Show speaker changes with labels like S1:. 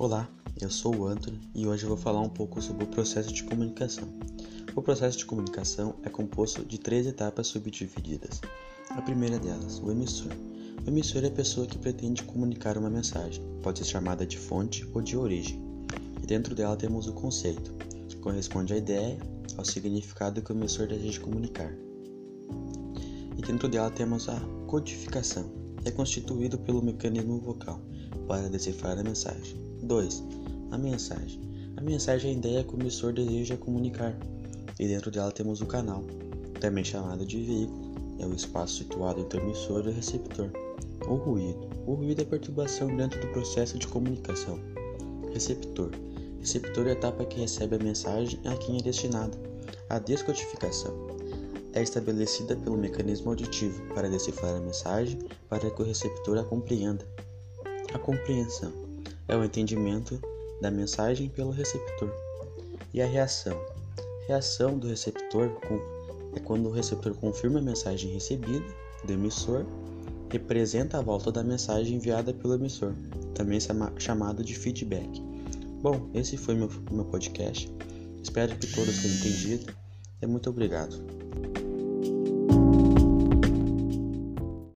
S1: Olá, eu sou o Anthony e hoje eu vou falar um pouco sobre o processo de comunicação. O processo de comunicação é composto de três etapas subdivididas. A primeira delas, o emissor. O emissor é a pessoa que pretende comunicar uma mensagem, pode ser chamada de fonte ou de origem. E dentro dela temos o conceito, que corresponde à ideia, ao significado que o emissor deseja comunicar. E dentro dela temos a codificação, que é constituído pelo mecanismo vocal para decifrar a mensagem. 2. A mensagem. A mensagem é a ideia que o emissor deseja comunicar, e dentro dela temos o canal, também chamado de veículo, é o espaço situado entre o emissor e o receptor. O ruído. O ruído é perturbação dentro do processo de comunicação. Receptor. Receptor é a etapa que recebe a mensagem a quem é destinada. A descodificação é estabelecida pelo mecanismo auditivo para decifrar a mensagem para que o receptor a compreenda. A compreensão é o entendimento da mensagem pelo receptor. E a reação? Reação do receptor é quando o receptor confirma a mensagem recebida do emissor, representa a volta da mensagem enviada pelo emissor, também chamado de feedback. Bom, esse foi meu, meu podcast. Espero que todos tenham entendido e muito obrigado.